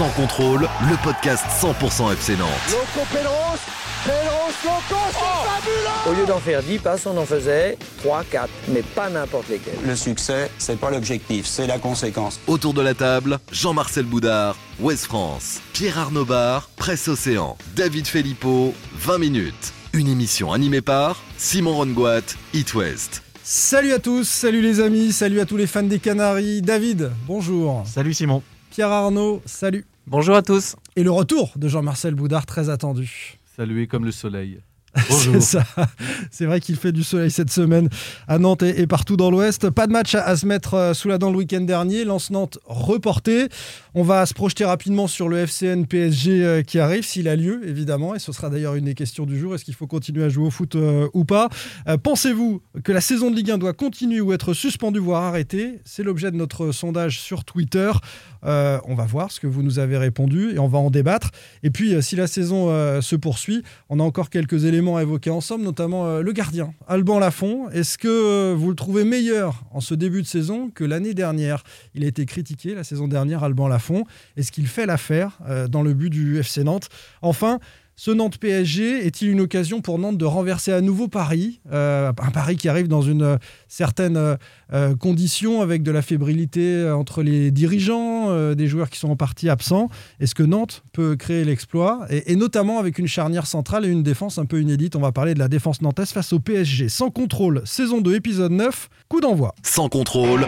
Sans contrôle, le podcast 100% FC Nantes. Loco c'est Au lieu d'en faire 10 passes, on en faisait 3, 4, mais pas n'importe lesquels. Le succès, c'est pas l'objectif, c'est la conséquence. Autour de la table, Jean-Marcel Boudard, Ouest France, Pierre Arnaud Bar, Presse Océan, David Filippo, 20 minutes. Une émission animée par Simon Rongoat, It West. Salut à tous, salut les amis, salut à tous les fans des Canaries. David, bonjour. Salut Simon. Pierre Arnaud, salut. Bonjour à tous. Et le retour de Jean-Marcel Boudard, très attendu. Salué comme le soleil. C'est vrai qu'il fait du soleil cette semaine à Nantes et, partout dans l'Ouest. Pas de match à, se mettre euh, sous la dent le week-end dernier. Lance-Nantes reporté. On va se projeter rapidement sur le FCN PSG euh, qui arrive, s'il a lieu, évidemment. Et ce sera d'ailleurs une des questions du jour. Est-ce qu'il faut continuer à jouer au foot euh, ou pas? Pensez-vous que la saison de Ligue 1 doit continuer ou être suspendue, voire arrêtée? C'est l'objet de notre sondage sur Twitter. on va voir ce que vous nous avez répondu et on va en débattre. Et puis, si la saison se poursuit, on a encore quelques éléments à évoquer ensemble, notamment euh, le gardien, Alban Lafont. Est-ce que euh, vous le trouvez meilleur en ce début de saison que l'année dernière? Il a été critiqué la saison dernière, Alban Lafont. Est-ce qu'il fait l'affaire euh, dans le but du FC Nantes? Enfin, ce Nantes PSG est-il une occasion pour Nantes de renverser à nouveau Paris euh, Un Paris qui arrive dans une certaine euh, condition avec de la fébrilité entre les dirigeants, des joueurs qui sont en partie absents? Est-ce que Nantes peut créer l'exploit? Et, notamment avec une charnière centrale et une défense un peu inédite On va parler de la défense nantaise face au PSG. Sans contrôle, saison 2, épisode 9, coup d'envoi. Sans contrôle.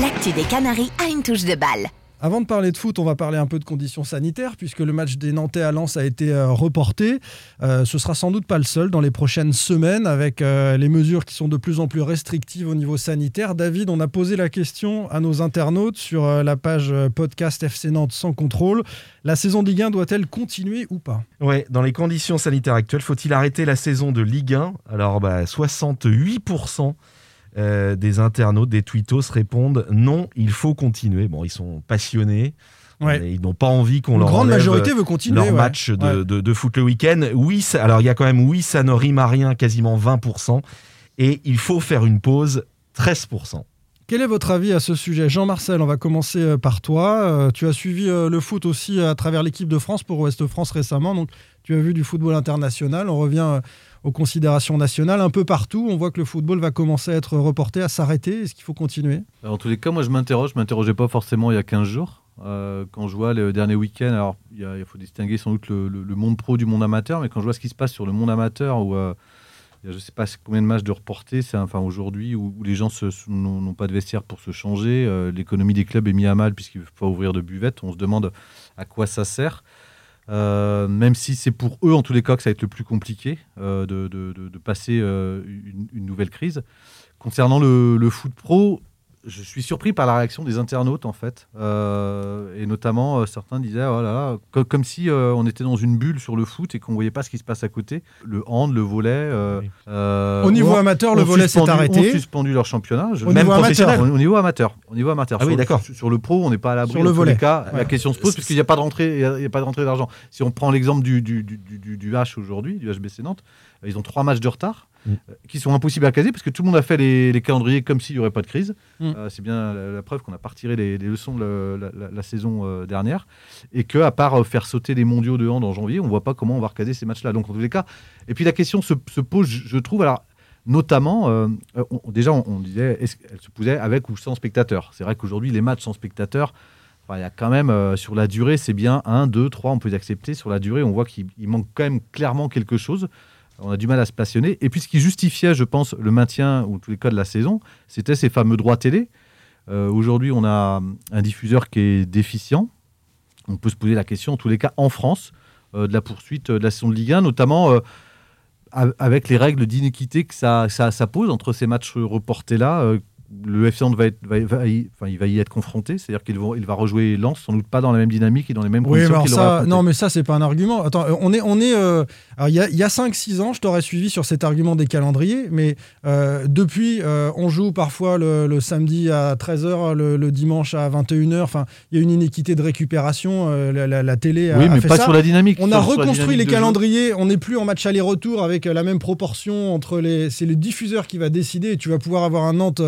L'actu des Canaries a une touche de balle. Avant de parler de foot, on va parler un peu de conditions sanitaires, puisque le match des Nantais à Lens a été euh, reporté. Euh, ce sera sans doute pas le seul dans les prochaines semaines, avec euh, les mesures qui sont de plus en plus restrictives au niveau sanitaire. David, on a posé la question à nos internautes sur la page podcast FC Nantes sans contrôle. La saison de Ligue 1 doit-elle continuer ou pas? Ouais, dans les conditions sanitaires actuelles, faut-il arrêter la saison de Ligue 1 Alors, bah, 68% euh, des internautes, des tweetos répondent non, il faut continuer. Bon, ils sont passionnés. Ils n'ont pas envie qu'on leur grande majorité veut continuer leur match de, de, foot le week-end. Oui, alors il y a quand même oui, ça ne rime à rien, quasiment 20%. Et il faut faire une pause, 13%. Quel est votre avis à ce sujet? Jean-Marcel, on va commencer euh, par toi. Euh, tu as suivi le foot aussi à travers l'équipe de France pour Ouest France récemment. Donc, tu as vu du football international. On revient aux considérations nationales. Un peu partout, on voit que le football va commencer à être reporté, à s'arrêter. Est-ce qu'il faut continuer? En tous les cas, moi je m'interroge. Je ne m'interrogeais pas forcément il y a 15 jours. Euh, quand je vois le dernier week-end, alors il, faut distinguer sans doute le, monde pro du monde amateur, mais quand je vois ce qui se passe sur le monde amateur, où euh, je ne sais pas combien de matchs de reportés, c'est enfin aujourd'hui où, les gens n'ont pas de vestiaire pour se changer, euh, l'économie des clubs est mise à mal puisqu'il ne faut pas ouvrir de buvette, on se demande à quoi ça sert. Euh, même si c'est pour eux, en tous les cas, que ça va être le plus compliqué euh, de, passer euh, une, nouvelle crise. Concernant le, le foot pro, je suis surpris par la réaction des internautes en fait, euh, et notamment euh, certains disaient voilà, oh comme, si euh, on était dans une bulle sur le foot et qu'on voyait pas ce qui se passe à côté. Le hand, le volet. au niveau amateur, le volet s'est arrêté. Ont suspendu leur championnat. Au même niveau amateur. Au, niveau amateur. Au niveau amateur. Ah oui, d'accord. Sur, le pro, on n'est pas à l'abri. Sur le volet. Cas, La question se pose parce qu'il n'y a pas de rentrée, il y a, pas de rentrée d'argent. Si on prend l'exemple du, du, du, du H aujourd'hui, du HBC Nantes, ils ont trois matchs de retard. Mm. Euh, qui sont impossibles à caser parce que tout le monde a fait les, calendriers comme s'il n'y aurait pas de crise. Mm. Euh, c'est bien la, preuve qu'on n'a pas retiré les, leçons de la, saison euh, dernière et que à part faire sauter les mondiaux de hand en janvier, on ne voit pas comment on va recaser ces matchs-là. Donc en tous les cas, et puis la question se, pose, je trouve, alors notamment, déjà on, disait, elle se posait avec ou sans spectateurs. C'est vrai qu'aujourd'hui les matchs sans spectateurs, il y a quand même, sur la durée, c'est bien 1, 2, 3, on peut les accepter. Sur la durée, on voit qu'il manque quand même clairement quelque chose on a du mal à se passionner. Et puis ce qui justifiait, je pense, le maintien, ou tous les cas de la saison, c'était ces fameux droits télé. Euh, aujourd'hui, on a un diffuseur qui est déficient. On peut se poser la question, en tous les cas, en France, euh, de la poursuite de la saison de Ligue 1, notamment euh, avec les règles d'inéquité que ça, ça, pose entre ces matchs reportés-là, le FC Nantes va, être, va, y, enfin, il va y être confronté, c'est-à-dire qu'il va, il va rejouer Lens, sans doute pas dans la même dynamique et dans les mêmes oui, conditions. ça, non, mais ça, c'est pas un argument. Attends, euh, on est, on est, euh, il y a, a 5-6 ans, je t'aurais suivi sur cet argument des calendriers, mais euh, depuis, on joue parfois le, samedi à 13h, le, dimanche à 21h. Enfin, il y a une inéquité de récupération. La, télé a, oui, mais fait pas ça. sur la dynamique. On a reconstruit les calendriers. On n'est plus en match aller-retour avec la même proportion entre les. C'est le diffuseur qui va décider. Et tu vas pouvoir avoir un Nantes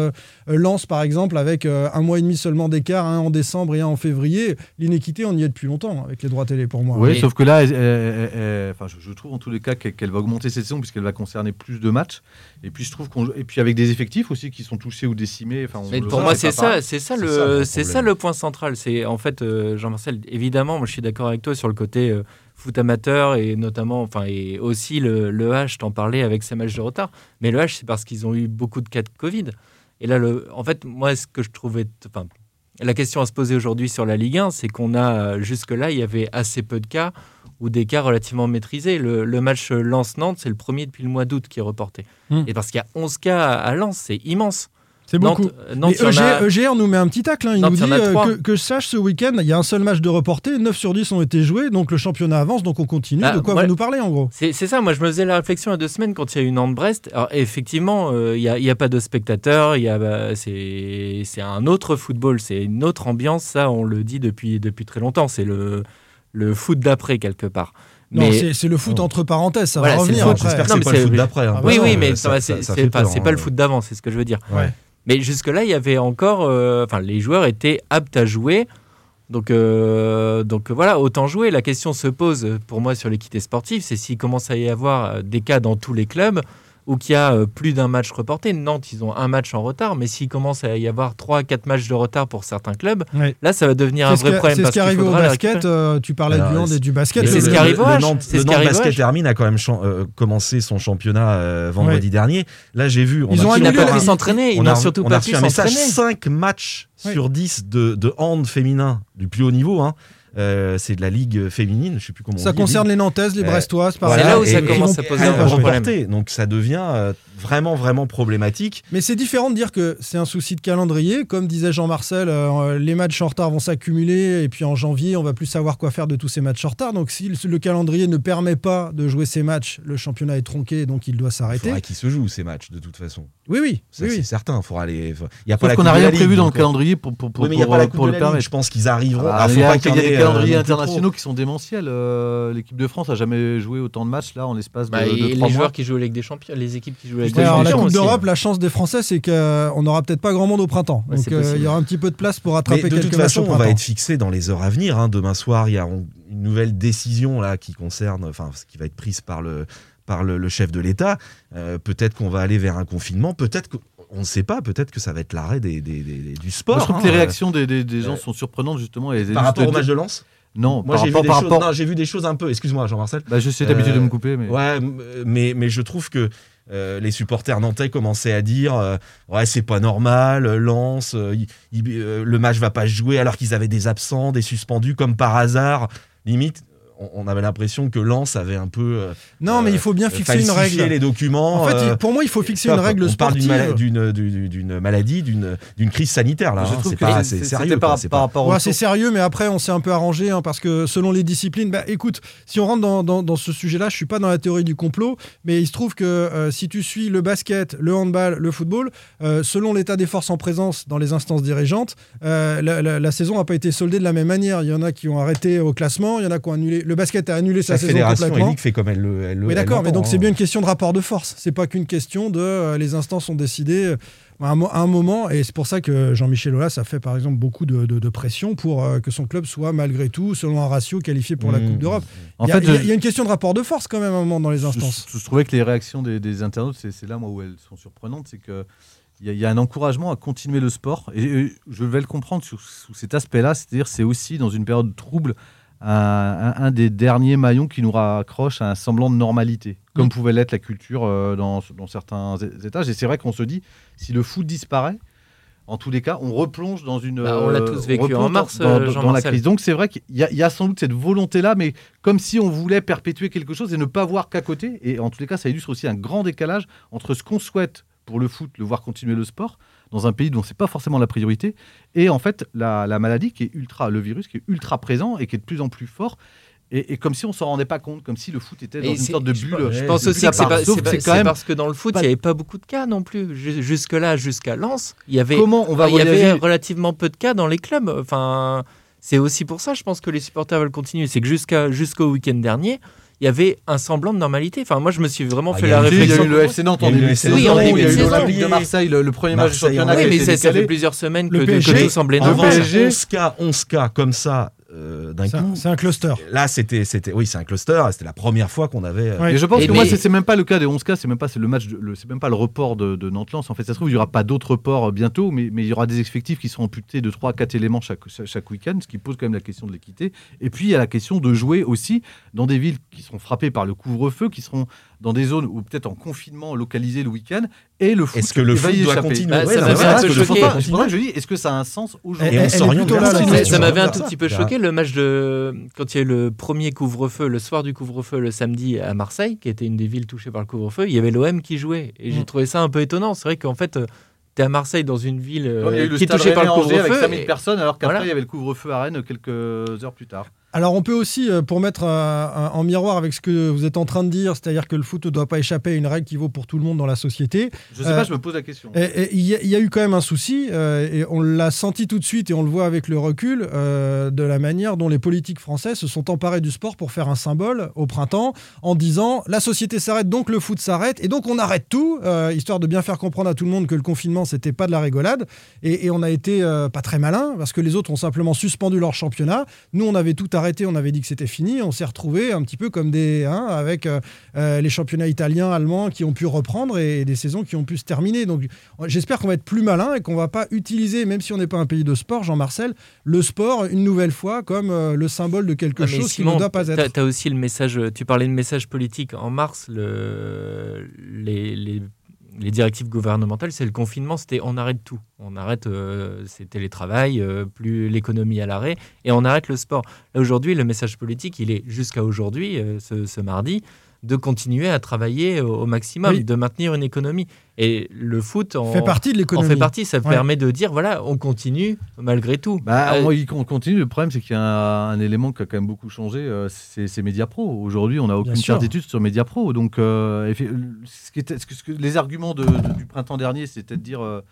Euh, Lens, par exemple, avec euh, un mois et demi seulement d'écart, un en décembre et un en février, l'inéquité, on y est depuis longtemps avec les droits télé pour moi. Oui, sauf que là, elle- elle- elle- enfin, je, je trouve en tous les cas qu'elle va augmenter cette saison puisqu'elle va concerner plus de matchs. Et puis je trouve qu'on et puis avec des effectifs aussi qui sont touchés ou décimés. Enfin, on Mais le pour moi, c'est ça, c'est ça le, c'est ça le point central. C'est en fait, euh, Jean-Marcel, évidemment, moi je suis d'accord avec toi sur le côté euh, foot amateur et notamment, enfin, et aussi le, le H, t'en parlais avec ces matchs de retard. Mais le H, c'est parce qu'ils ont eu beaucoup de cas de Covid. Et là, le, en fait, moi, ce que je trouvais, enfin, la question à se poser aujourd'hui sur la Ligue 1, c'est qu'on a euh, jusque-là, il y avait assez peu de cas ou des cas relativement maîtrisés. Le, le match Lens-Nantes, c'est le premier depuis le mois d'août qui est reporté. Hmm. Et parce qu'il y a 11 cas à, à Lens, c'est immense. C'est beaucoup. Nantes, euh, Nantes, a- EGR nous met un petit tacle. hein. Il Nantes, nous dit euh, que, que je sache, ce week-end, il y a un seul match de reporté, 9 sur 10 ont été joués, donc le championnat avance, donc on continue. Ah, de quoi ouais. vous nous parlez en gros? C'est ça, moi je me faisais la réflexion il y a deux semaines quand il y a eu Nantes-Brest. Alors effectivement, euh, il n'y a, y a pas de spectateurs, il y a, bah, c'est c'est un autre football, c'est une autre ambiance, ça on le dit depuis, depuis très longtemps, c'est le, le foot d'après quelque part. Non, Mais- c'est c'est le foot Oh. entre parenthèses, ça Voilà, va c'est le revenir. J'espère que Non, c'est mais pas le foot d'après. hein. Ah, oui, bah oui, mais c'est pas, peur, c'est pas le hein. foot d'avant, c'est ce que je veux dire. Ouais. Mais jusque-là, il y avait encore. euh, les joueurs étaient aptes à jouer. Donc, euh, donc voilà, autant jouer. La question se pose pour moi sur l'équité sportive c'est s'il commence à y avoir euh, des cas dans tous les clubs ou qu'il y a euh, plus d'un match reporté. Nantes, ils ont un match en retard, mais s'il commence à y avoir 3-4 matchs de retard pour certains clubs, Ouais. là, ça va devenir un vrai problème. C'est ce qui arrivé au basket. euh, tu parlais Alors, du hand et du basket. C'est ce qui arrive au le Nantes, le Nantes arrive Basket H. Hermine a quand même euh, commencé son championnat euh, vendredi Ouais. dernier. Là, j'ai vu. on Ils a ont Ils annulé un- s'entraîner, ils on a, n'ont surtout on a pas reçu pu un message s'entraîner. 5 matchs Oui. sur 10 de, de hand féminin du plus haut niveau. hein. Euh, c'est de la ligue féminine, je sais plus comment on Ça dit, concerne ligue. les Nantaises, les Euh, Brestoises, par Voilà, là où et- ça et commence à poser un gros problème. Donc ça devient euh, vraiment, vraiment problématique. Mais c'est différent de dire que c'est un souci de calendrier. Comme disait Jean-Marcel, euh, les matchs en retard vont s'accumuler et puis en janvier, on va plus savoir quoi faire de tous ces matchs en retard. Donc si le- le calendrier ne permet pas de jouer ces matchs, le championnat est tronqué, donc il doit Il s'arrêter. faudra qu'ils se jouent ces matchs de toute façon. Oui, oui, Ça, oui, c'est oui. certain. Il faudra aller. Il y a pas Sauf qu'on n'a rien prévu dans le calendrier pour, pour, pour, Oui, mais il n'y a pour, pas la Coupe pour de le la Ligue. permettre. Je pense qu'ils arriveront. Ah, Ah, il faut y pas il y qu'il y des calendriers non plus internationaux qui sont démentiels. Euh, L'équipe de France a jamais joué autant de matchs là en l'espace de, Bah, de et trois les mois. joueurs qui jouent avec des champions, les équipes qui jouent avec des alors, la champions Coupe d'Europe, la chance des Français, c'est qu'on n'aura peut-être pas grand monde au printemps. Ouais, Donc euh, il y aura un petit peu de place pour Mais attraper de quelques toute matchs façon, au on va être fixé dans les heures à venir. hein. Demain soir, il y a une nouvelle décision là qui concerne, enfin, ce qui va être prise par le par le, le chef de l'État. Euh, peut-être qu'on va aller vers un confinement. Peut-être que on ne sait pas. Peut-être que ça va être l'arrêt des, des- des- des- du sport. Moi, je trouve hein. que les réactions des, gens euh, sont surprenantes justement. Et par rapport au match de Lens. Non, Moi, j'ai vu rapport, des choses. vu des un peu. Excuse-moi, Jean-Marcel. Bah, je sais d'habitude Euh, de me couper, mais Ouais, mais, mais je trouve que euh, les supporters nantais commençaient à dire euh, ouais c'est pas normal, euh, euh, euh, le match va pas se jouer alors qu'ils avaient des absents, des suspendus comme par hasard. Limite, on, avait l'impression que Lens avait un peu euh, Non, mais euh, il faut bien fixer une règle. les documents. En fait, euh, pour moi, il faut fixer une règle on parle d'une sportive. mala- d'une maladie, d'une d'une crise sanitaire là. je hein. trouve C'est que pas sérieux. par, quoi, c'est par pas- rapport Ouais, au c'est sérieux, mais après, on s'est un peu arrangé hein, parce que selon les disciplines, bah, écoute, si on rentre dans, dans- dans ce sujet-là, je suis pas dans la théorie du complot, mais il se trouve que euh, si tu suis le basket, le handball, le football, euh, selon l'état des forces en présence dans les instances dirigeantes, euh, la, la- la saison n'a pas été soldée de la même manière. Il y en a qui ont arrêté au classement, il y en a qui ont annulé. Le basket a annulé sa la saison fédération complètement. Ligue fait comme elle le. Elle, elle d'accord, mais donc c'est hein. bien une question de rapport de force. C'est pas qu'une question de euh, les instances ont décidé euh, à un, à un moment, et c'est pour ça que Jean-Michel Aulas a fait par exemple beaucoup de, de- de pression pour euh, que son club soit malgré tout, selon un ratio, qualifié pour la Mmh. Coupe d'Europe. En Il y, a- fait, il y a- y une question de rapport de force quand même à un moment dans les instances. je- je trouvais que les réactions des, des internautes, c'est c'est là moi où elles sont surprenantes, c'est que il y, a- il y a un encouragement à continuer le sport et, euh, je vais le comprendre sur- sous cet aspect-là, c'est-à-dire c'est aussi dans une période trouble un, des derniers maillons qui nous raccroche à un semblant de normalité, comme Mm. pouvait l'être la culture euh, dans, dans certains étages. Et c'est vrai qu'on se dit, si le foot disparaît, en tous les cas, on replonge dans une. Bah, on l'a euh, tous vécu replonge en mars, dans, euh, dans- dans la crise. Donc c'est vrai qu'il y, y a sans doute cette volonté-là, mais comme si on voulait perpétuer quelque chose et ne pas voir qu'à côté. Et en tous les cas, ça illustre aussi un grand décalage entre ce qu'on souhaite pour le foot, le voir continuer le sport, dans un pays dont c'est pas forcément la priorité, et en fait la, la maladie qui est ultra, le virus qui est ultra présent et qui est de plus en plus fort. Et, et comme si on s'en rendait pas compte, comme si le foot était dans Et une sorte de bulle. Je pense aussi que c'est parce que dans le foot, il n'y avait pas beaucoup de cas non plus. Ju- Jusque-là, jusqu'à Lens, il y avait, Comment on va il y avait voyager relativement peu de cas dans les clubs. Enfin, c'est aussi pour ça, je pense que les supporters veulent continuer. C'est que jusqu'à jusqu'au week-end dernier, il y avait un semblant de normalité. Enfin, moi, je me suis vraiment Ah, fait la eu- Il y a réflexion. eu le FC Nantes en Il y a eu début le de FC saison, Nantes en début il y de a eu l'Olympique de Marseille, le, le premier match du championnat. Oui, mais ça, ça fait plusieurs semaines que, Le PSG, tout semblait normal. revanche, PSG. 11 cas, 11 cas comme ça euh, d'un C'est un- coup. C'est un cluster. Là, c'était, c'était, oui, c'est un cluster. C'était la première fois qu'on avait. euh, Ouais. Et je pense Et que moi, mais- c'est c'est même pas le cas des 11 cas, c'est même pas c'est le match, c'est même pas le report de, de Nantes-Lens. En fait, ça se trouve, il y aura pas d'autres reports euh, bientôt, mais, mais il y aura des effectifs qui seront amputés de 3 à 4 éléments chaque, chaque, chaque week-end, ce qui pose quand même la question de l'équité. Et puis, il y a la question de jouer aussi dans des villes qui seront frappées par le couvre-feu, qui seront dans des zones où peut-être en confinement localisé le week-end, et le foot Est-ce que le va foot doit échapper. continuer Bah, Ouais, ça non, m'avait voilà, un est-ce peu que le choqué. foot doit C'est pour ça continuer que je dis, est-ce que ça a un sens aujourd'hui ça. m'avait un tout petit peu choqué le match de quand il y a eu le premier couvre-feu, le soir du couvre-feu, le samedi à Marseille, qui était une des villes touchées par le couvre-feu. Il y avait l'OM qui jouait et j'ai Mm. trouvé ça un peu étonnant. C'est vrai qu'en fait, tu es à Marseille dans une ville euh, qui est touchée par le Rennais-Angers avec couvre-feu. 5000 et- personnes, alors qu'après, Voilà. il y avait le couvre-feu à Rennes quelques heures plus tard. Alors on peut aussi, euh, pour mettre euh, en miroir avec ce que vous êtes en train de dire, c'est-à-dire que le foot ne doit pas échapper à une règle qui vaut pour tout le monde dans la société, Je sais Euh, pas, je me pose la question. Il y, a- il y a eu quand même un souci, euh, et on l'a senti tout de suite, et on le voit avec le recul, euh, de la manière dont les politiques français se sont emparés du sport pour faire un symbole au printemps, en disant la société s'arrête, donc le foot s'arrête, et donc on arrête tout, euh, histoire de bien faire comprendre à tout le monde que le confinement, c'était pas de la rigolade. Et, et on a été euh, pas très malin, parce que les autres ont simplement suspendu leur championnat. Nous, on avait tout arrêté, on avait dit que c'était fini, on s'est retrouvés un petit peu comme des. hein, avec euh, euh, les championnats italiens, allemands qui ont pu reprendre et, des saisons qui ont pu se terminer. Donc j'espère qu'on va être plus malin et qu'on va pas utiliser, même si on n'est pas un pays de sport, Jean-Marcel, le sport une nouvelle fois comme euh, le symbole de quelque chose qui ne doit pas être. T'as aussi le message. Tu parlais de message politique. En mars, le, les, les, les directives gouvernementales, c'est le confinement. C'était on arrête tout. On arrête. euh, télétravail, euh, plus l'économie à l'arrêt, et on arrête le sport. Aujourd'hui, le message politique, il est jusqu'à aujourd'hui, euh, ce mardi, de continuer à travailler au, au maximum, Oui. de maintenir une économie. Et le foot en fait partie de l'économie. fait partie. Ça Ouais. permet de dire voilà, on continue malgré tout. Bah, Euh, on, continue. Le problème, c'est qu'il y a un, un élément qui a quand même beaucoup changé. euh, c'est c'est Mediapro. Aujourd'hui, on n'a aucune certitude sur Mediapro. Donc, euh, effe- ce qui était- ce que- ce que- les arguments de- de- du printemps dernier, c'était de dire.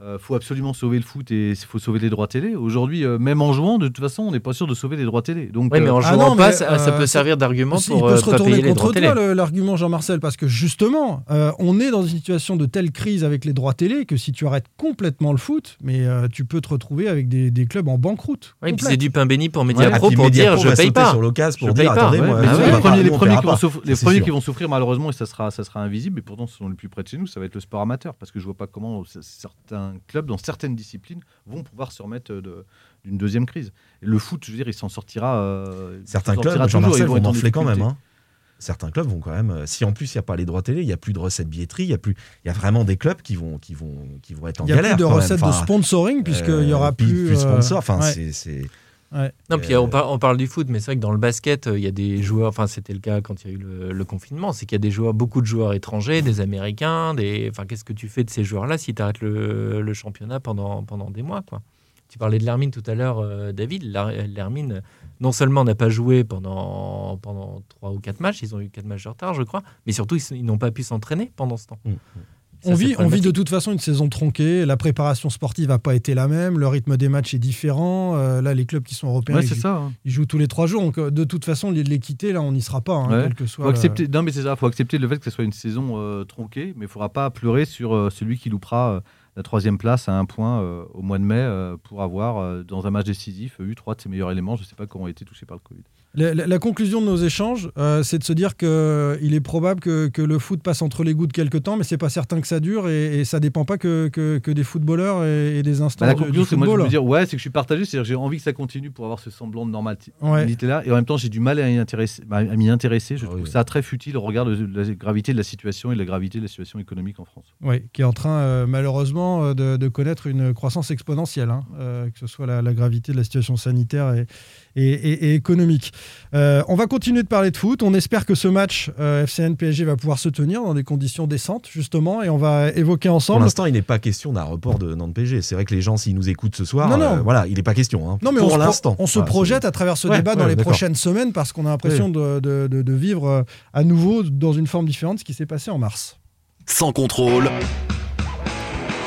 Euh, euh, faut absolument sauver le foot et il faut sauver les droits télé. Aujourd'hui, euh, même en jouant, de toute façon, on n'est pas sûr de sauver les droits télé. Donc, Oui, mais en Ah jouant non, pas, mais, ça, ça euh, peut servir d'argument pour il peut euh, se pas retourner payer les contre droits toi l'argument Jean-Marcel parce que justement euh, on est dans une situation de telle crise avec les droits télé que si tu arrêtes complètement le foot mais euh, tu peux te retrouver avec des, des clubs en banqueroute. Oui, puis c'est du pain béni pour Ah, Mediapro puis pour dire je paye pas. sur l'occasion pour Je dire paye pas. attendez, Ouais, moi, mais Ah ouais. les premiers, les qui vont souffrir, les C'est premiers sûr. qui vont souffrir malheureusement et ça sera, ça sera invisible et pourtant ce sont les plus près de chez nous, ça va être le sport amateur parce que je vois pas comment c- certains clubs dans certaines disciplines vont pouvoir se remettre de- d'une deuxième crise. Et le foot, je veux dire, il s'en sortira. euh, Certains s'en clubs, sortira Jean-Marcel, ils vont enfler quand même. hein. Certains clubs vont quand même. euh, Si en plus il n'y a pas les droits télé, il n'y a plus de recettes billetterie, il y a plus, il y a vraiment des clubs qui vont, qui vont, qui vont être en Il y a galère. plus de recettes de sponsoring puisqu'il y euh, aura plus, plus de euh, sponsors. Enfin, ouais. c'est- c'est. Ouais. Non, puis Euh, on, par- on parle du foot, mais c'est vrai que dans le basket, euh, il y a des joueurs, enfin c'était le cas quand il y a eu le, le confinement, c'est qu'il y a des joueurs, beaucoup de joueurs étrangers, des Américains, des... Enfin, qu'est-ce que tu fais de ces joueurs-là si tu arrêtes le, le championnat pendant, pendant des mois quoi? Tu parlais de Lermine tout à l'heure, euh, David. Lermine, non seulement n'a pas joué pendant, pendant 3 ou 4 matchs, ils ont eu 4 matchs de retard, je crois, mais surtout, ils, n'ont pas pu s'entraîner pendant ce temps. Mm. On vit, on vit de toute façon une saison tronquée, la préparation sportive n'a pas été la même, le rythme des matchs est différent. euh, là, les clubs qui sont européens, Ouais, ils, c'est jouent, ça. hein. ils jouent tous les trois jours. Donc, euh, de toute façon, l'équité, là, on n'y sera pas, hein, Ouais. quel que soit. Faut le- accepter, non, mais c'est ça. faut accepter le fait que ce soit une saison euh, tronquée, mais il ne faudra pas pleurer sur euh, celui qui loupera euh, la troisième place à un point euh, au mois de mai euh, pour avoir, euh, dans un match décisif, eu trois de ses meilleurs éléments. Je ne sais pas comment ont été touchés par le Covid. La, la- la conclusion de nos échanges, euh, c'est de se dire qu'il est probable que, que le foot passe entre les gouttes quelque temps, mais c'est pas certain que ça dure et, et ça dépend pas que, que- que des footballeurs et, et des instants Bah, la conclusion, c'est moi de football. me dire, ouais, c'est que je suis partagé, c'est-à-dire que j'ai envie que ça continue pour avoir ce semblant de normalité Ouais. là, et en même temps, j'ai du mal à, intéresser, bah, m'y intéresser. Je Ah trouve oui. ça très futile au regard de la gravité de la situation et de la gravité de la situation économique en France. Oui, qui est en train euh, malheureusement euh, de, de connaître une croissance exponentielle, hein, euh, que ce soit la, la gravité de la situation sanitaire et, et- et- et économique. Euh, on va continuer de parler de foot. On espère que ce match euh, FCN-PSG va pouvoir se tenir dans des conditions décentes, justement, et on va évoquer Pour ensemble. l'instant, il n'est pas question d'un report de Nantes-PG. C'est vrai que les gens, s'ils nous écoutent ce soir, Non, non. euh, voilà, il n'est pas question. hein. Non, mais pour l'instant. on se Voilà, projette à travers ce Ouais, débat dans les prochaines semaines parce qu'on a l'impression de, de- de- de vivre euh, à nouveau dans une forme différente ce qui s'est passé en mars. Sans contrôle.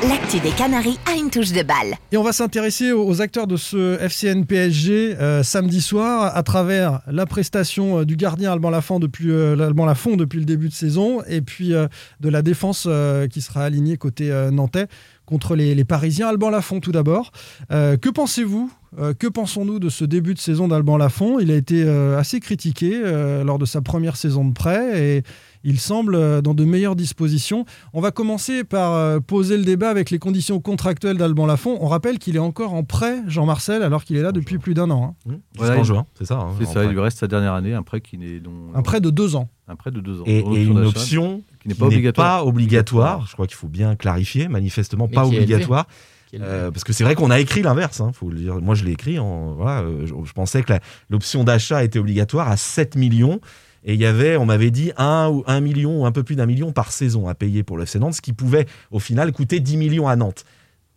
L'actu des Canaries a une touche de balle. Et on va s'intéresser aux acteurs de ce FCN PSG euh, samedi soir à travers la prestation euh, du gardien Alban Lafont depuis, euh, Alban depuis le début de saison et puis de la défense qui sera alignée côté nantais contre les, les Parisiens. Alban Lafont tout d'abord. Que pensez-vous Que pensons-nous de ce début de saison d'Alban Lafont? Il a été assez critiqué lors de sa première saison de prêt et il semble euh, dans de meilleures dispositions. On va commencer par euh, poser le débat avec les conditions contractuelles d'Alban Lafont. On rappelle qu'il est encore en prêt, Jean-Marcel, alors qu'il est là depuis plus d'un an. hein. Jusqu'en il- juin, c'est ça. hein, C'est en ça, prêt. il lui reste sa dernière année, un prêt qui n'est dont- Un prêt de deux ans. un prêt de deux ans. Et, une option qui n'est pas obligatoire. pas obligatoire. Je crois qu'il faut bien clarifier, manifestement Mais pas obligatoire. Euh, parce que c'est vrai qu'on a écrit l'inverse, hein, faut le dire. Moi, je l'ai écrit. En, voilà, je, je pensais que l'option d'achat était obligatoire à 7 millions. Et il y avait, on m'avait dit, 1 ou 1 million ou un peu plus d'un million par saison à payer pour le FC Nantes, ce qui pouvait au final coûter 10 millions à Nantes.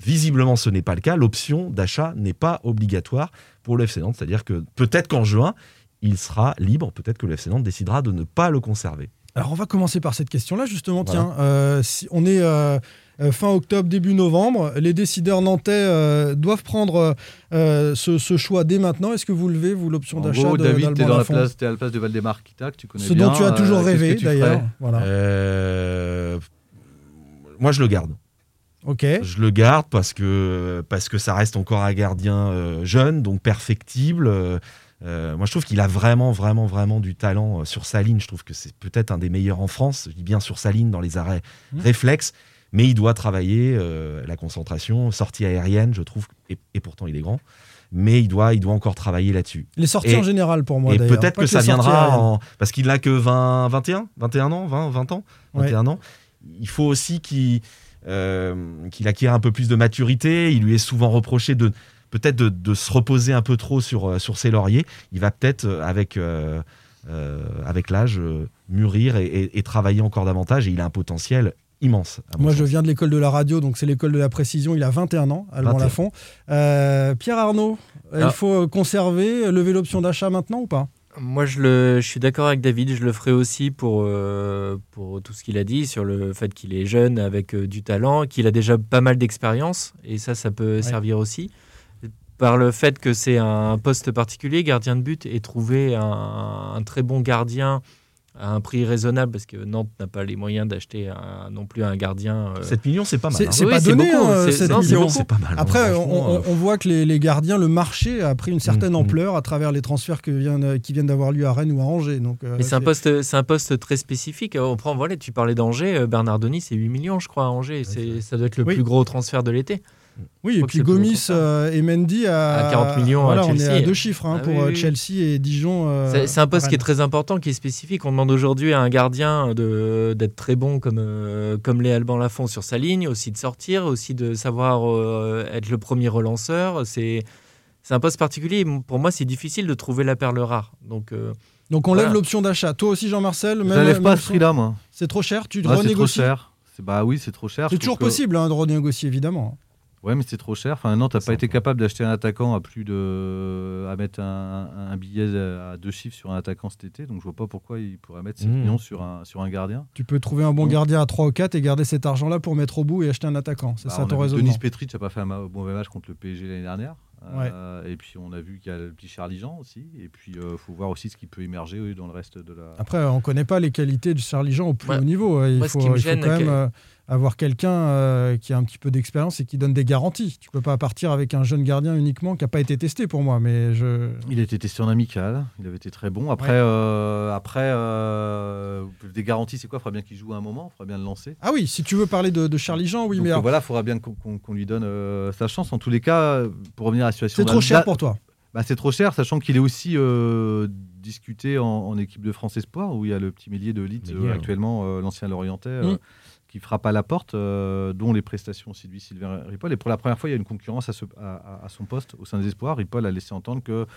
Visiblement, ce n'est pas le cas. L'option d'achat n'est pas obligatoire pour le FC Nantes. C'est-à-dire que peut-être qu'en juin, il sera libre. Peut-être que le FC Nantes décidera de ne pas le conserver. Alors on va commencer par cette question-là justement. Voilà. Tiens, euh, si on est euh, fin octobre, début novembre, les décideurs nantais euh, doivent prendre euh, ce, ce choix dès maintenant. Est-ce que vous levez vous l'option d'achat de- David, place, t'es à la place de Valdemar Kita, que tu connais Ce bien. dont tu as toujours euh, rêvé tu d'ailleurs. Voilà. Euh, moi, je le garde. Ok. Je le garde parce que, parce que ça reste encore un gardien euh, jeune, donc perfectible. Euh, euh, moi, je trouve qu'il a vraiment, vraiment, vraiment du talent euh, sur sa ligne. Je trouve que c'est peut-être un des meilleurs en France. Je dis bien sur sa ligne dans les arrêts Mhm. réflexes. Mais il doit travailler euh, la concentration, sortie aérienne, je trouve, et, et pourtant il est grand. Mais il doit, il doit encore travailler là-dessus. Les sorties Et- en général pour moi et peut-être que ça viendra en... parce qu'il n'a que 20, 21, 21 ans, 20, 20 ans, Ouais. 21 ans. Il faut aussi qu'il euh, qu'il acquiert un peu plus de maturité. Il lui est souvent reproché de peut-être de, de se reposer un peu trop sur, euh, sur ses lauriers. Il va peut-être euh, avec euh, euh, avec l'âge mûrir et, et- et travailler encore davantage. Et il a un potentiel immense. Moi, sens. je viens de l'école de la radio, donc c'est l'école de la précision. Il a 21 ans, Alban 21. Lafont. Euh, Pierre Arnaud, il Ah. faut conserver, lever l'option d'achat maintenant ou pas? Moi, je, le, je suis d'accord avec David. Je le ferai aussi pour, euh, pour tout ce qu'il a dit sur le fait qu'il est jeune, avec euh, du talent, qu'il a déjà pas mal d'expérience. Et ça, ça peut servir aussi. Par le fait que c'est un poste particulier, gardien de but, et trouver un, un très bon gardien à un prix raisonnable, parce que Nantes n'a pas les moyens d'acheter un- non plus un gardien. euh, 7 millions, c'est pas mal. C'est hein. Oui, pas donné, beaucoup, hein, c'est- 7 non, c'est millions. beaucoup. C'est pas mal. hein, Après, on, franchement, on- euh, on voit que les, les gardiens, le marché a pris une certaine Mm, mm. ampleur à travers les transferts que viennent- qui viennent d'avoir lieu à Rennes ou à Angers. Donc, euh, Mais c'est un poste, c'est un poste très spécifique. On prend, voilà, tu parlais d'Angers, euh, Bernardoni, c'est 8 millions, je crois, à Angers. C'est, ça doit être le Oui. plus gros transfert de l'été. Oui, et puis Gomis euh, et Mendy à, À 40 millions à on est Chelsea. à deux chiffres hein, Ah pour oui, euh, oui. Chelsea et Dijon. euh, C'est, c'est un poste qui est très important, qui est spécifique. On demande aujourd'hui à un gardien de, d'être très bon comme, euh, comme les Alban Lafont sur sa ligne, aussi de sortir, aussi de savoir euh, être le premier relanceur. C'est, c'est un poste particulier. Pour moi, c'est difficile de trouver la perle rare. Donc, euh, Donc on Voilà. lève l'option d'achat. Toi aussi, Jean-Marcel Je même- la lève pas ce prix-là, moi. C'est trop cher Tu Ouais, trop renégocies cher. C'est- Bah oui, c'est trop cher. C'est toujours que- possible hein, de renégocier, évidemment. Ouais, mais c'est trop cher. Enfin, n'a C'est pas été capable d'acheter un attaquant à plus de. à mettre un, un billet à deux chiffres sur un attaquant cet été. Donc je vois pas pourquoi il pourrait mettre 7 Mmh. millions sur un, sur un gardien. Tu peux trouver un bon Donc- gardien à 3 ou 4 et garder cet argent-là pour mettre au bout et acheter un attaquant. C'est Bah, ça on ton raisonnement Denis Petric n'a pas fait un ma- mauvais match contre le PSG l'année dernière. Euh, et puis on a vu qu'il y a le petit Charlie Jean aussi. Et puis il faut voir aussi ce qui peut émerger oui, dans le reste de la. Après, on ne connaît pas les qualités de Charlie Jean au plus Ouais. haut niveau. Il Moi, ce faut, qui me il faut gêne, quand même euh, avoir quelqu'un euh, qui a un petit peu d'expérience et qui donne des garanties. Tu peux pas partir avec un jeune gardien uniquement qui n'a pas été testé pour moi. Mais je... Il a été testé en amical, il avait été très bon. Après, Ouais. euh, après euh, des garanties, c'est quoi? Il faudra bien qu'il joue à un moment, il faudra bien le lancer. Ah oui, si tu veux parler de, de Charlie Jean, oui, Donc mais alors, voilà, il faudra bien qu'on lui donne euh, sa chance. En tous les cas, pour revenir à la situation. c'est trop cher pour toi. Bah, c'est trop cher, sachant qu'il est aussi euh, discuté en, en équipe de France Espoir, où il y a le petit millier de euh, ouais. actuellement, euh, l'ancien Lorientais, euh, Mm. Qui frappe à la porte, euh, dont les prestations aussi de Sylvain Ripoll. Et pour la première fois, il y a une concurrence à, ce- à- son poste au sein des Espoirs. Ripoll a laissé entendre que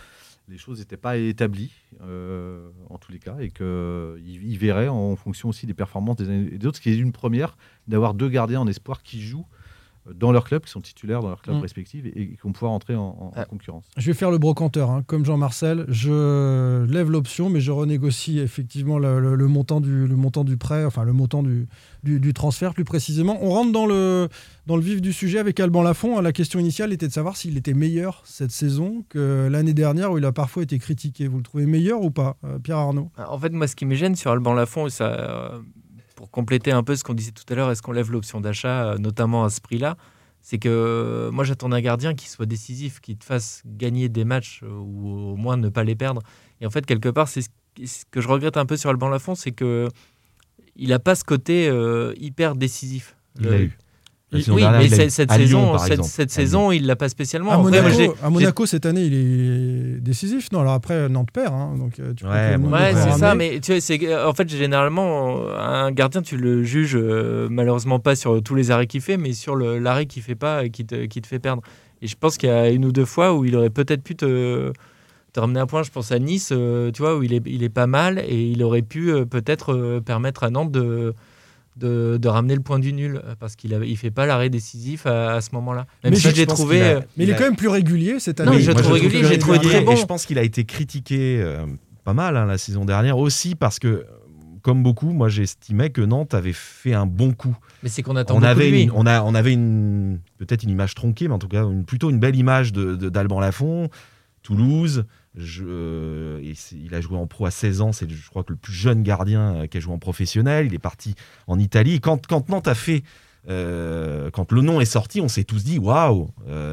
les choses n'étaient pas établies, euh, en tous les cas, et qu'il il verrait en fonction aussi des performances des uns des autres, ce qui est une première d'avoir deux gardiens en Espoir qui jouent dans leur club, qui sont titulaires dans leur club Mm. respectif et, et qui vont pouvoir entrer en, en- en Ah. concurrence. Je vais faire le brocanteur, hein, comme Jean-Marcel. Je lève l'option, mais je renégocie effectivement le, le- le montant, du, le montant du prêt, enfin le montant du, du, du transfert plus précisément. On rentre dans le, dans le vif du sujet avec Alban Lafont. La question initiale était de savoir s'il était meilleur cette saison que l'année dernière où il a parfois été critiqué. Vous le trouvez meilleur ou pas, euh, Pierre Arnaud? En fait, moi, ce qui me gêne sur Alban Lafont, ça, euh, pour compléter un peu ce qu'on disait tout à l'heure, est-ce qu'on lève l'option d'achat, euh, notamment à ce prix-là C'est que euh, moi, j'attends un gardien qui soit décisif, qui te fasse gagner des matchs euh, ou au moins ne pas les perdre. Et en fait, quelque part, c'est ce que je regrette un peu sur Alban Lafont, c'est que il n'a pas ce côté euh, hyper décisif. Il Le- l'a eu. La oui, dernière, mais cette, cette À Lyon, saison, cette, saison, il l'a pas spécialement. à Après, moi, Monaco, j'ai- à Monaco, cette année, il est décisif. Non, alors après, Nantes perd. hein, donc, euh, tu Ouais, bon, Ouais, c'est ça, mais tu vois, c'est en fait généralement un gardien tu le juges euh, malheureusement pas sur tous les arrêts qu'il fait, mais sur l'arrêt qu'il fait pas et qui te, qui te fait perdre. Et je pense qu'il y a une ou deux fois où il aurait peut-être pu te, te ramener un point. Je pense à Nice, euh, tu vois, où il est, il est pas mal et il aurait pu euh, peut-être euh, permettre à Nantes de, de, de ramener le point du nul euh, parce qu'il ne il fait pas l'arrêt décisif à, à ce moment-là. Même Mais si je je l'ai pense trouvé. qu'il a- euh, Mais il est a- quand même plus régulier cette année. Non, je moi, trouve trouve régulier, j'ai trouvé très bon. Et je pense qu'il a été critiqué euh, pas mal hein, la saison dernière aussi parce que, comme beaucoup, moi j'estimais que Nantes avait fait un bon coup. Mais c'est qu'on attend On avait, de lui. une, on, a, on avait une peut-être une image tronquée, mais en tout cas une, plutôt une belle image de, de- d'Alban Lafont, Toulouse. Euh, il a joué en pro à 16 ans, c'est je crois que le plus jeune gardien euh, qui a joué en professionnel. Il est parti en Italie. Quand, Nantes a fait, euh, quand le nom est sorti, on s'est tous dit waouh,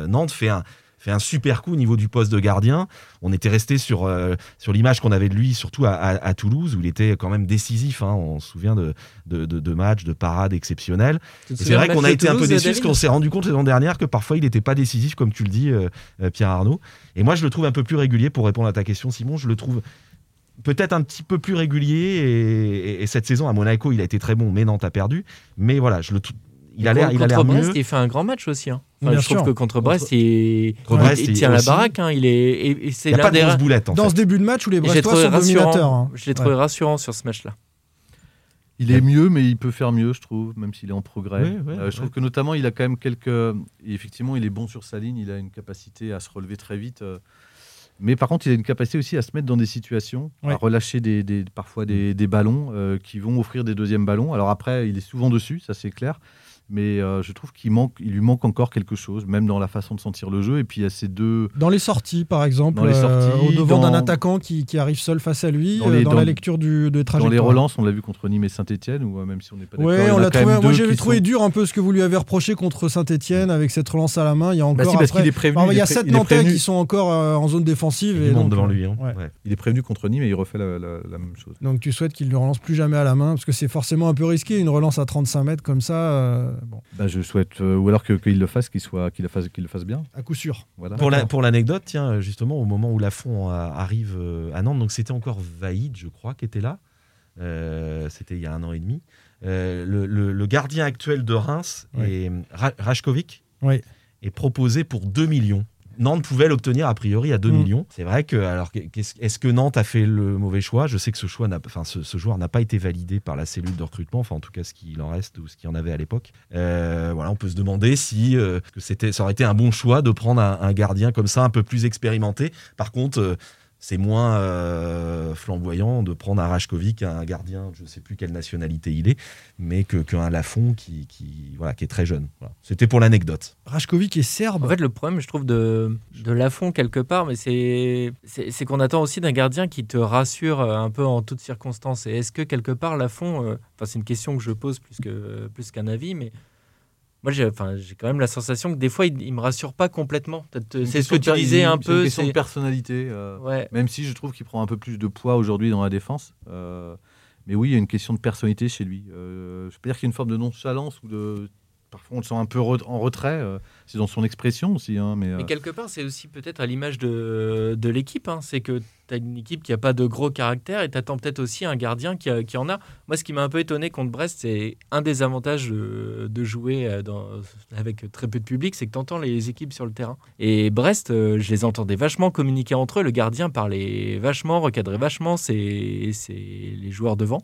Nantes fait un, fait un super coup au niveau du poste de gardien. On était resté sur, euh, sur l'image qu'on avait de lui, surtout à, à- à Toulouse, où il était quand même décisif. hein. On se souvient de, de, de- de matchs, de parades exceptionnelles. C'est vrai qu'on a été un peu déçus parce qu'on s'est rendu compte l'année dernière que parfois il n'était pas décisif, comme tu le dis, euh, euh, Pierre Arnaud. Et moi, je le trouve un peu plus régulier pour répondre à ta question, Simon. Je le trouve peut-être un petit peu plus régulier. Et, et- et cette saison à Monaco, il a été très bon, mais Nantes a perdu. Mais voilà, je le il a l'air, il a l'air mieux. il fait un grand match aussi. hein. Enfin, je trouve sûr. que contre Brest, il, Contre Brest, il il- tient la aussi. baraque. hein. Il est, et, et c'est Il n'y a pas de des grosse rares- boulette en Dans fait. ce début de match où les et Je l'ai Brestois trouvé sont dominateurs. rassurant. hein. Je l'ai trouvé Ouais. rassurant sur ce match-là. Il est mieux, mais il peut faire mieux, je trouve, même s'il est en progrès. Euh, je trouve que notamment, il a quand même quelques. et effectivement, il est bon sur sa ligne, il a une capacité à se relever très vite. euh, Mais par contre, il a une capacité aussi à se mettre dans des situations, Ouais. à relâcher des, des- parfois des, des ballons euh, qui vont offrir des deuxièmes ballons. Alors après, il est souvent dessus, ça c'est clair. Mais euh, je trouve qu'il manque, il lui manque encore quelque chose, même dans la façon de sentir le jeu. Et puis il y a ces deux. Dans les sorties, par exemple, Dans les euh, sorties, au devant d'un dans- attaquant qui, qui arrive seul face à lui, Dans euh, les- dans, dans- la lecture du, de Dans trajectoire. les relances, on l'a vu contre Nîmes et Saint-Etienne, ou même si on n'est pas d'accord. Ouais, on a l'a trouvé. Moi, j'avais trouvé sont- dur un peu ce que vous lui avez reproché contre Saint-Etienne avec cette relance à la main. Il y a encore Bah si, parce après- qu'il est prévenu. Alors, il y a sept Nantais qui sont encore euh, en zone défensive. Il et donc, devant lui. hein. ouais. Ouais. Il est prévenu contre Nîmes et il refait la, la- la même chose. Donc tu souhaites qu'il ne relance plus jamais à la main parce que c'est forcément un peu risqué une relance à 35 mètres comme ça. Bon, Bah, je souhaite, euh, ou alors que- qu'il le fasse, qu'il soit, qu'il le fasse, qu'il le fasse bien. à coup sûr. Voilà. Pour la- pour l'anecdote, tiens, justement, au moment où Lafont arrive euh, à Nantes, donc c'était encore Vaïd, je crois, qui était là. Euh, c'était il y a un an et demi. Euh, le, le- le gardien actuel de Reims, Oui. est, Ra- Rajkovic, Oui. est proposé pour 2 millions. Nantes pouvait l'obtenir a priori à 2 Mm. millions. C'est vrai que, alors, est-ce que Nantes a fait le mauvais choix? Je sais que ce, choix n'a- enfin, ce, ce joueur n'a pas été validé par la cellule de recrutement, enfin en tout cas ce qu'il en reste ou ce qu'il en avait à l'époque. Euh, voilà, on peut se demander si euh, que c'était, ça aurait été un bon choix de prendre un, un gardien comme ça, un peu plus expérimenté. Par contre, euh, c'est moins euh, flamboyant de prendre un Rajkovic, un gardien, je ne sais plus quelle nationalité il est, mais que qu'un Lafont qui, qui, voilà, qui est très jeune. Voilà. C'était pour l'anecdote. Rajkovic est serbe. En fait, le problème, je trouve, de, de Lafont quelque part, mais c'est c'est c'est qu'on attend aussi d'un gardien qui te rassure euh, un peu en toutes circonstances. Et est-ce que quelque part, Lafont, euh, enfin, c'est une question que je pose plus que plus qu'un avis, mais moi, j'ai quand même la sensation que des fois, il, il me rassure pas complètement. Euh, C'est ce que tu disais un C'est peu. une question de c'est- personnalité. euh, Ouais. Même si je trouve qu'il prend un peu plus de poids aujourd'hui dans la défense. euh, mais oui, il y a une question de personnalité chez lui. Euh, je peux dire qu'il y a une forme de nonchalance ou de. Parfois, on le sent un peu en retrait. euh, c'est dans son expression aussi. hein, mais, euh, Et quelque part, c'est aussi peut-être à l'image de, l'équipe. hein. C'est que tu as une équipe qui n'a pas de gros caractère et tu attends peut-être aussi un gardien qui, en a. Moi, ce qui m'a un peu étonné contre Brest, c'est un des avantages de, jouer euh, avec très peu de public, c'est que tu entends les équipes sur le terrain. Et Brest, je les entendais vachement communiquer entre eux. Le gardien parlait vachement, recadrait vachement c'est les joueurs devant.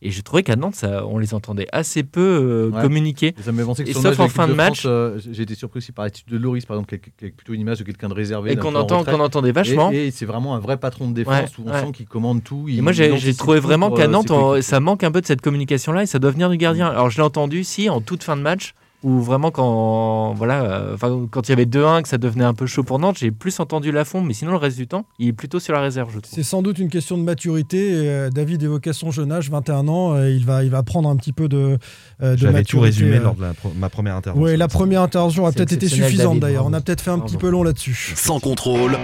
Et j'ai trouvé qu'à Nantes, ça, on les entendait assez peu euh, Ouais. communiquer. Ça me penser que Et sauf en fin de match. Euh, j'ai été surpris aussi par l'étude de Loris, par exemple, qui a plutôt une image de quelqu'un de réservé. Et qu'on entend, entendait vachement. Et, et c'est vraiment un vrai patron de défense Ouais, où on ouais. sent qu'il commande tout. Et moi, j'ai trouvé vraiment qu'à euh, Nantes, on- ça manque un peu de cette communication-là et ça doit venir du gardien. Alors, je l'ai entendu, si, en toute fin de match, où vraiment, quand, voilà, euh, enfin, quand il y avait 2-1, que ça devenait un peu chaud pour Nantes, j'ai plus entendu Lafont, mais sinon, le reste du temps, il est plutôt sur la réserve, je trouve. C'est sans doute une question de maturité. euh, David évoquait son jeune âge, 21 ans. euh, il, va, il va prendre un petit peu de, euh, de J'avais tout maturité. résumé lors de la pro- ma première intervention. Oui, la première intervention a peut-être été suffisante David, d'ailleurs. On a peut-être fait un Bravo. petit peu long là-dessus. Sans contrôle,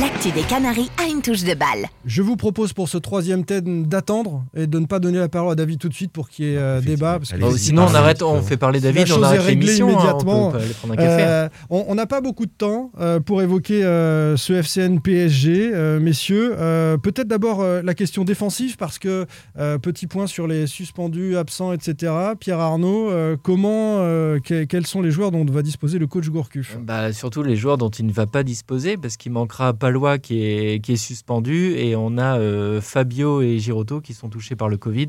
L'actu des Canaries a une touche de balle. Je vous propose pour ce troisième thème d'attendre et de ne pas donner la parole à David tout de suite pour qu'il y ait euh, débat. Parce que Allez, Allez-y, sinon, on arrête, on fait parler David, on arrête l'émission. hein, immédiatement, on peut aller prendre un café. Euh, on n'a pas beaucoup de temps euh, pour évoquer euh, ce FCN PSG, euh, messieurs. Euh, Peut-être d'abord euh, la question défensive, parce que euh, petit point sur les suspendus, absents, etc. Pierre Arnaud, euh, comment, euh, que- quels sont les joueurs dont va disposer le coach Gourcuff? Bah, surtout les joueurs dont il ne va pas disposer, parce qu'il manquera Palois qui est, qui est suspendu, et on a euh, Fabio et Girotto qui sont touchés par le Covid,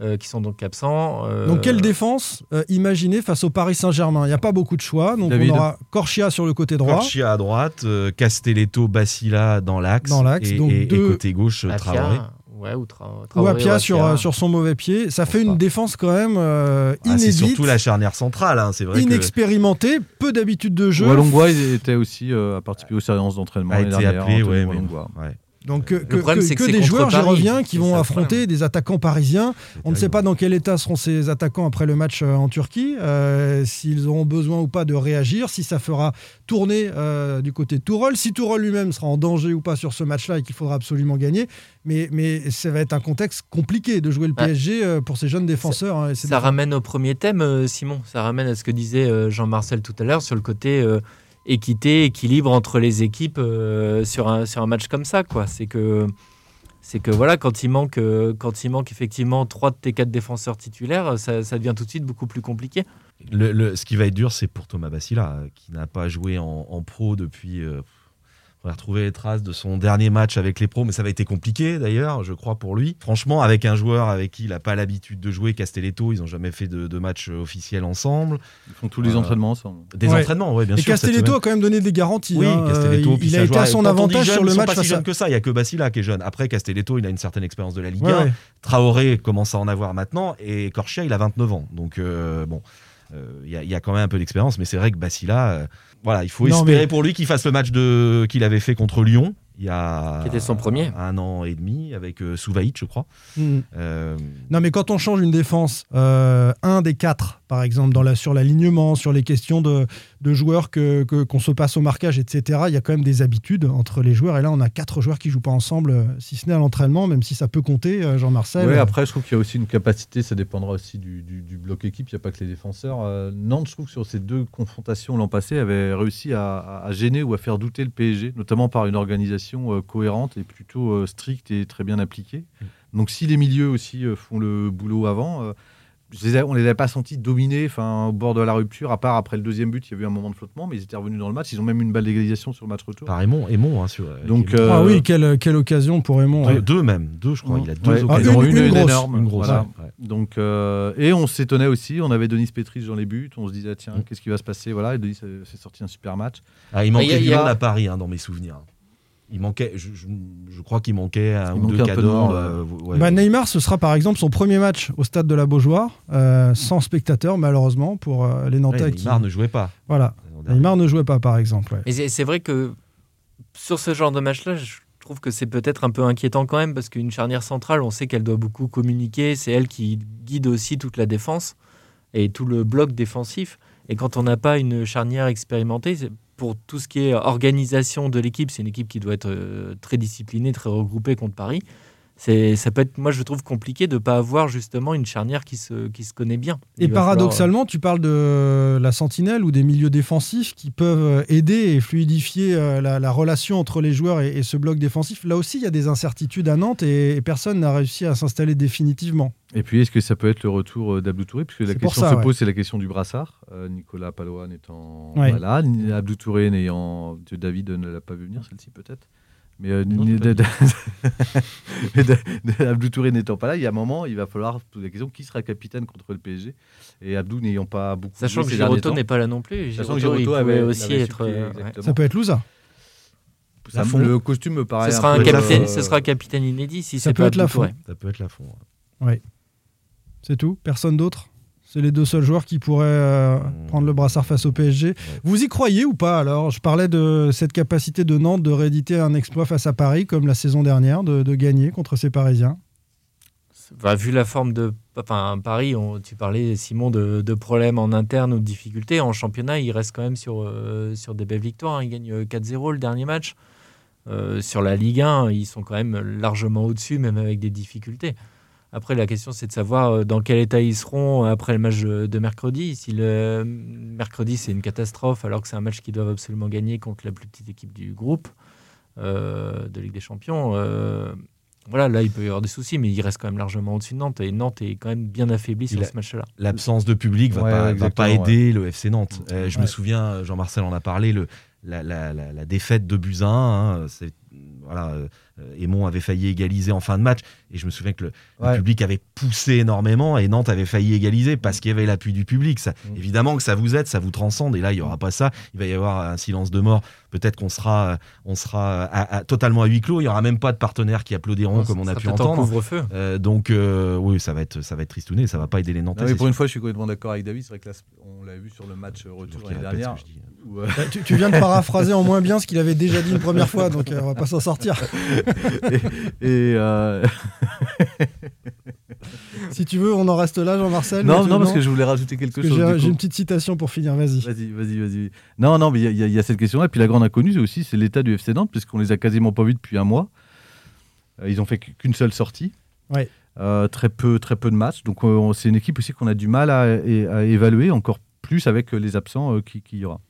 euh, qui sont donc absents. euh, Donc quelle défense euh, imaginer face au Paris Saint-Germain? Il n'y a pas beaucoup de choix. Donc David. on aura Corchia sur le côté droit. Corchia à droite, euh, Castelletto, Bacilla dans l'axe. Dans l'axe, Et, donc et- et deux- côté gauche, Traoré. Ouais, ou Tra- Ou Apia ou sur, Apia. euh, sur son mauvais pied. Ça fait une défense quand même euh, Ah, c'est inédite, surtout la charnière centrale. hein, C'est vrai que inexpérimentée, peu d'habitude de jeu. Walongwa était aussi euh, à participer aux séances d'entraînement. a été dernière, appelé. Ouais, mais ouais. Donc que, que- que- que des joueurs, j'y reviens, qui vont ça affronter des attaquants parisiens. On ne sait pas dans quel état seront ces attaquants après le match euh, en Turquie, euh, s'ils auront besoin ou pas de réagir, si ça fera tourner euh, du côté de Tourol, si Tourol lui-même sera en danger ou pas sur ce match-là et qu'il faudra absolument gagner. Mais, mais ça va être un contexte compliqué de jouer le. PSG pour ces jeunes défenseurs. hein, Ça défenseurs. ramène au premier thème, Simon. Ça ramène à ce que disait Jean-Marcel tout à l'heure sur le côté euh, équité, équilibre entre les équipes euh, sur, un, sur un match comme ça. C'est que, que voilà, quand il, manque, euh, quand il manque effectivement trois de tes quatre défenseurs titulaires, ça, devient tout de suite beaucoup plus compliqué. Le- ce qui va être dur, c'est pour Thomas Bassila, euh, qui n'a pas joué en, pro depuis. On va retrouver les traces de son dernier match avec les pros, mais ça va été compliqué d'ailleurs, je crois, pour lui. Franchement, avec un joueur avec qui il n'a pas l'habitude de jouer, Castelletto, ils n'ont jamais fait de, de match officiel ensemble. Ils font tous les Euh, entraînements ensemble. Des Ouais. entraînements, oui, bien Et sûr. cette Castelletto a quand même donné des garanties. Oui, hein. Castelletto, Euh, il, a un été à son avantage jeune, sur le match pas si à. jeunes que ça. Il y a que Bassila qui est jeune. Après, Castelletto, il a une certaine expérience de la Ligue Ouais, 1. ouais. Traoré commence à en avoir maintenant et Corchia, il a 29 ans. Donc, euh, bon, euh, il y, a- y a quand même un peu d'expérience, mais c'est vrai que Bassila, euh, voilà, il faut Non, espérer mais- pour lui qu'il fasse le match de qu'il avait fait contre Lyon il y a Qui était son premier. un an et demi avec euh, Souvaït, je crois. Mm. Euh, Non, mais quand on change une défense, euh, un des quatre, par exemple, dans la, sur l'alignement, sur les questions de, de joueurs que, que- qu'on se passe au marquage, etc., il y a quand même des habitudes entre les joueurs. Et là, on a quatre joueurs qui jouent pas ensemble, euh, si ce n'est à l'entraînement, même si ça peut compter, euh, Jean-Marcel. Ouais, après, je trouve qu'il y a aussi une capacité, ça dépendra aussi du, du- du bloc équipe, il n'y a pas que les défenseurs. Euh, Nantes, je trouve que sur ces deux confrontations l'an passé, avait réussi à, gêner ou à faire douter le PSG, notamment par une organisation euh, cohérente et plutôt euh, stricte et très bien appliquée. Donc si les milieux aussi euh, font le boulot avant, euh, les ai- on ne les avait pas sentis dominer enfin, au bord de la rupture, à part après le deuxième but, il y a eu un moment de flottement, mais ils étaient revenus dans le match, ils ont même une balle d'égalisation sur le match retour. par Aimon, Aimon, hein, sur, Donc, euh, Ah oui, quelle, quelle occasion pour Raymond. deux, ouais. deux même, deux, je crois. Ouais. Il a deux Ouais, occasions. Ah, une- eu une grosse, énorme. Une grosse, voilà. ouais, ouais. Donc, euh, et on s'étonnait aussi, on avait Denis Petris dans les buts, on se disait, tiens, Mm. qu'est-ce qui va se passer Voilà, et Denis s'est sorti un super match. Ah, il manquait a- du a- monde à Paris hein, dans mes souvenirs. Il manquait, je, je- je crois qu'il manquait un Il ou deux cadors. euh, ouais. Bah, Neymar, ce sera par exemple son premier match au stade de la Beaujoire, euh, sans spectateurs, malheureusement, pour euh, les Nantais. Ouais, qui... Neymar ne jouait pas. Voilà. Neymar ne jouait pas, par exemple. ouais. Mais c'est c'est vrai que sur ce genre de match-là, je trouve que c'est peut-être un peu inquiétant quand même, parce qu'une charnière centrale, on sait qu'elle doit beaucoup communiquer, c'est elle qui guide aussi toute la défense et tout le bloc défensif. Et quand on n'a pas une charnière expérimentée, c'est- pour tout ce qui est organisation de l'équipe, c'est une équipe qui doit être euh, très disciplinée, très regroupée contre Paris. C'est, ça peut être, moi je trouve compliqué de ne pas avoir justement une charnière qui se, qui se connaît bien. Et falloir, euh, paradoxalement, tu parles de la sentinelle ou des milieux défensifs qui peuvent aider et fluidifier euh, la, la relation entre les joueurs et, et ce bloc défensif. Là aussi, il y a des incertitudes à Nantes et, et personne n'a réussi à s'installer définitivement. Et puis, est-ce que ça peut être le retour euh, d'Abdou Touré? Puisque la question ça, se ouais. pose, c'est la question du brassard. Euh, Nicolas Palois n'étant Ouais. malade, Abdou Touré n'ayant. David ne l'a pas vu venir, celle-ci peut-être. Mais, euh, Abdou Touré n'étant pas là, il y a un moment, il va falloir poser la question qui sera capitaine contre le PSG Et Abdou n'ayant pas beaucoup Sachant que Giroto n'est pas là non plus. Sachant que Giroto, avait- aussi être. euh, ouais. Ça peut être Louza. Ça- le costume me paraît. Ce sera, un capitaine, euh, ce sera un capitaine inédit si Ça c'est peut pas être la Touré. Ça peut être la fond. C'est tout? Personne d'autre? C'est les deux seuls joueurs qui pourraient euh, prendre le brassard face au PSG. Vous y croyez ou pas alors? Je parlais de cette capacité de Nantes de rééditer un exploit face à Paris comme la saison dernière, de, de gagner contre ces Parisiens? Bah, vu la forme de enfin, Paris, on- tu parlais, Simon, de, de problèmes en interne ou de difficultés. En championnat, il reste quand même sur, euh, sur des belles victoires. Il gagne euh, 4-0 le dernier match. Euh, sur la Ligue 1, ils sont quand même largement au-dessus, même avec des difficultés. Après, la question, c'est de savoir euh, dans quel état ils seront après le match de mercredi. Si le mercredi, c'est une catastrophe, alors que c'est un match qu'ils doivent absolument gagner contre la plus petite équipe du groupe euh, de Ligue des Champions, euh, voilà, là, il peut y avoir des soucis, mais il reste quand même largement au-dessus de Nantes. Et Nantes est quand même bien affaibli sur Il a- ce match-là. L'absence de public va, Ouais, pas, va pas aider le FC Nantes. Euh, je me souviens, Jean-Marcel en a parlé, le, la, la- la- la défaite de Buzyn. hein, c'est- voilà, euh, Aymon avait failli égaliser en fin de match. Et je me souviens que le, public avait poussé énormément et Nantes avait failli égaliser parce qu'il y avait l'appui du public. Ça, Mm. Évidemment que ça vous aide, ça vous transcende. Et là, il n'y aura pas ça. Il va y avoir un silence de mort. Peut-être qu'on sera, on sera à- à- totalement à huis clos. Il n'y aura même pas de partenaires qui applaudiront comme on a Ça pu en entendre. couvre-feu. Euh, donc, euh, oui, ça va être, ça va être tristouné. Ça va pas aider les Nantais. Non, mais pour sûr. une fois, je suis complètement d'accord avec David. C'est vrai que là, on l'a vu sur le match Donc, retour l'année dernière. que je dis. où, euh, Bah, tu, tu viens de paraphraser en moins bien ce qu'il avait déjà dit une première fois, donc euh, on va pas s'en sortir. et euh, Si tu veux, on en reste là, Jean-Marcel non, non, parce que je voulais rajouter quelque Parce chose. j'ai une petite citation pour finir, vas-y. Vas-y, vas-y, vas-y. Non, non, mais il y a- y, y cette question-là. Et puis la grande inconnue, c'est aussi c'est l'état du FC Nantes, puisqu'on les a quasiment pas vus depuis un mois. Euh, ils ont fait qu'une seule sortie. Ouais. Euh, très peu, très peu de matchs. Donc euh, c'est une équipe aussi qu'on a du mal à, à évaluer encore plus avec les absents euh, qui- qu'il y aura.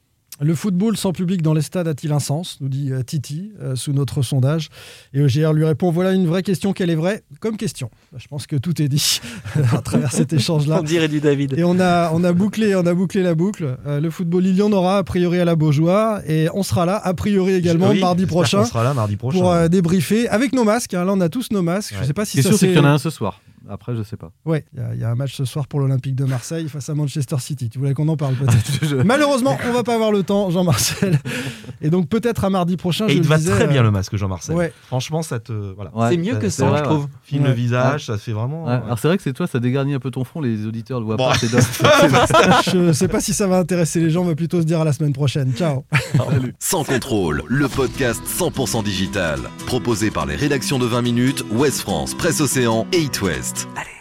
Le football sans public dans les stades a-t-il un sens nous dit euh, Titi euh, sous notre sondage. Et EGR lui répond voilà une vraie question, quelle est vraie Comme question. Bah, je pense que tout est dit à travers cet échange-là. On dirait du David. Et on a, on a, bouclé, on a bouclé la boucle. Euh, le football, il y en aura a priori à la Beaujoire. Et on sera là, a priori également, Oui, mardi prochain, qu'on sera là mardi prochain. pour euh, débriefer avec nos masques. hein. Là, on a tous nos masques. Je Ouais. sais pas si Ce qui est ça sûr, c'est qu'il y en a un ce soir. Après, je sais pas. Ouais, il y a- il y, a un match ce soir pour l'Olympique de Marseille face à Manchester City. Tu voulais qu'on en parle peut-être Je- Malheureusement, on va pas avoir le temps, Jean-Marcel. Et donc peut-être à mardi prochain. Et je il le te va disais, très bien euh, le masque, Jean-Marcel. Ouais. Franchement, ça te. Voilà. Ouais. c'est mieux que ça, vrai, je trouve. Filme Ouais. le visage, ça fait vraiment. Ouais. Alors c'est vrai que c'est toi, ça dégarnit un peu ton front, les auditeurs ne voient Bon. pas. Je sais pas si ça va intéresser les gens, on va plutôt se dire à la semaine prochaine. Ciao. Sans contrôle, le podcast 100% digital. Proposé par les rédactions de 20 minutes, Ouest France, Presse Océan et It West. Allez.